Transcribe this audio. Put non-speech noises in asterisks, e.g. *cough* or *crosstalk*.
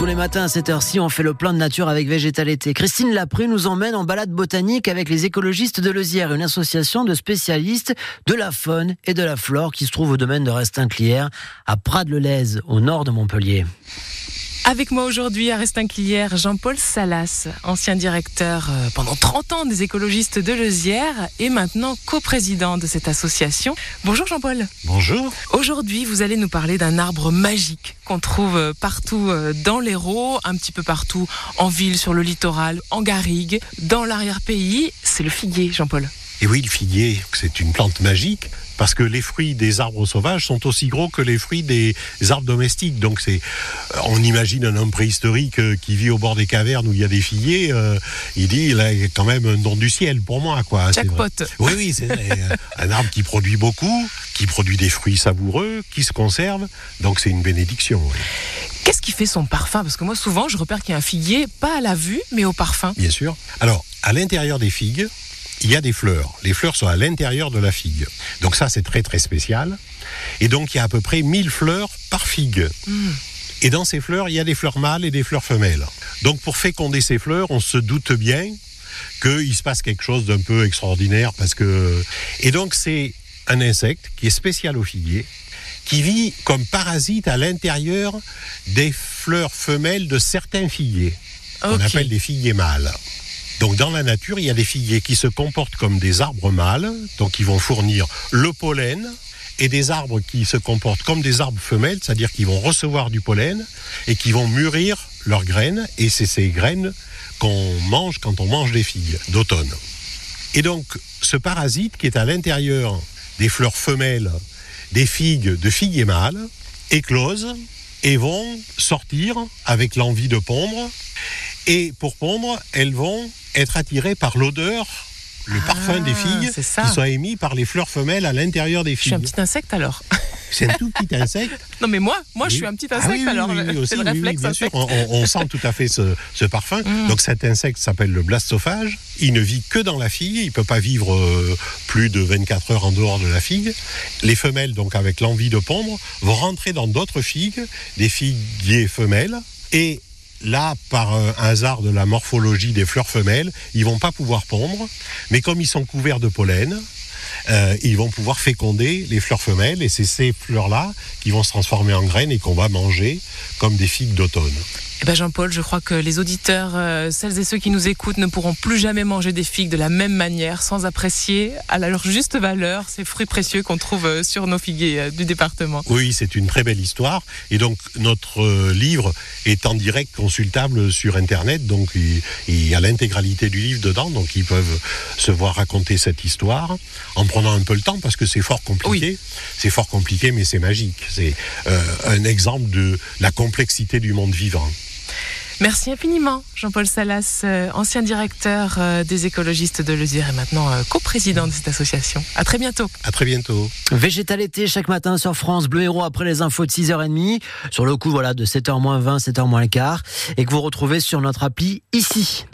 Tous les matins à cette heure-ci, on fait le plein de nature avec Végétalité. Christine Lapru nous emmène en balade botanique avec les écologistes de Lezière, une association de spécialistes de la faune et de la flore qui se trouve au domaine de Restinclière, à Prades-le-Lez, au nord de Montpellier. Avec moi aujourd'hui à Restinclière, Jean-Paul Salas, ancien directeur euh, pendant 30 ans des écologistes de Lezière et maintenant coprésident de cette association. Bonjour Jean-Paul. Bonjour. Aujourd'hui, vous allez nous parler d'un arbre magique qu'on trouve euh, partout euh, dans l'Hérault, un petit peu partout en ville, sur le littoral, en garrigue, dans l'arrière-pays. C'est le figuier, Jean-Paul. Et oui, le figuier, c'est une plante magique parce que les fruits des arbres sauvages sont aussi gros que les fruits des arbres domestiques. Donc c'est, on imagine un homme préhistorique euh, qui vit au bord des cavernes où il y a des figuiers. Euh, il dit, il a quand même un don du ciel pour moi, quoi. Jackpot. Oui, oui, c'est *laughs* un arbre qui produit beaucoup, qui produit des fruits savoureux, qui se conserve. Donc c'est une bénédiction. Qu'est-ce qui fait son parfum? Parce que moi, souvent, je repère qu'il y a un figuier, pas à la vue, mais au parfum. Bien sûr. Alors, à l'intérieur des figues, il y a des fleurs. Les fleurs sont à l'intérieur de la figue. Donc ça, c'est très très spécial. Et donc, il y a à peu près 1000 fleurs par figue. Mm. Et dans ces fleurs, il y a des fleurs mâles et des fleurs femelles. Donc, pour féconder ces fleurs, on se doute bien qu'il se passe quelque chose d'un peu extraordinaire parce que... Et donc, c'est un insecte qui est spécial au figuier, qui vit comme parasite à l'intérieur des fleurs femelles de certains figuiers. On appelle des figuiers mâles. Donc dans la nature, il y a des figuiers qui se comportent comme des arbres mâles, donc ils vont fournir le pollen, et des arbres qui se comportent comme des arbres femelles, c'est-à-dire qu'ils vont recevoir du pollen et qui vont mûrir leurs graines, et c'est ces graines qu'on mange quand on mange des figues d'automne. Et donc ce parasite qui est à l'intérieur des fleurs femelles des figues de figuiers mâles éclose et vont sortir avec l'envie de pondre. Et pour pondre, elles vont être attirés par l'odeur le parfum des ah, filles qui sont émis par les fleurs femelles à l'intérieur des filles. Je suis un petit insecte alors. C'est un tout petit insecte. *laughs* non mais moi, moi je suis un petit ah insecte alors. *laughs* c'est le réflexe bien sûr. On, sent tout à fait ce, parfum. Mm. Donc cet insecte s'appelle le blastophage. Il ne vit que dans la figue. Il peut pas vivre euh, plus de 24 heures en dehors de la figue. Les femelles, donc avec l'envie de pondre, vont rentrer dans d'autres figues, des figuiers femelles, et là, par un hasard de la morphologie des fleurs femelles, ils vont pas pouvoir pondre, mais comme ils sont couverts de pollen, euh, ils vont pouvoir féconder les fleurs femelles et c'est ces fleurs-là qui vont se transformer en graines et qu'on va manger comme des figues d'automne. Eh ben Jean-Paul, je crois que les auditeurs, euh, celles et ceux qui nous écoutent, ne pourront plus jamais manger des figues de la même manière, sans apprécier à leur juste valeur ces fruits précieux qu'on trouve euh, sur nos figuiers euh, du département. Oui, c'est une très belle histoire. Et donc, notre livre est en direct consultable sur Internet. Donc, il, y a l'intégralité du livre dedans. Donc, ils peuvent se voir raconter cette histoire en prenant un peu le temps parce que c'est fort compliqué. C'est fort compliqué, mais c'est magique. C'est un exemple de la complexité du monde vivant. Merci infiniment, Jean-Paul Salas, euh, ancien directeur euh, des écologistes de Lezire et maintenant euh, coprésident de cette association. À très bientôt. À très bientôt. Végétalité chaque matin sur France Bleu Héros après les infos de 6h30, sur le coup voilà de 7h20, 7h15 et que vous retrouvez sur notre appli ici.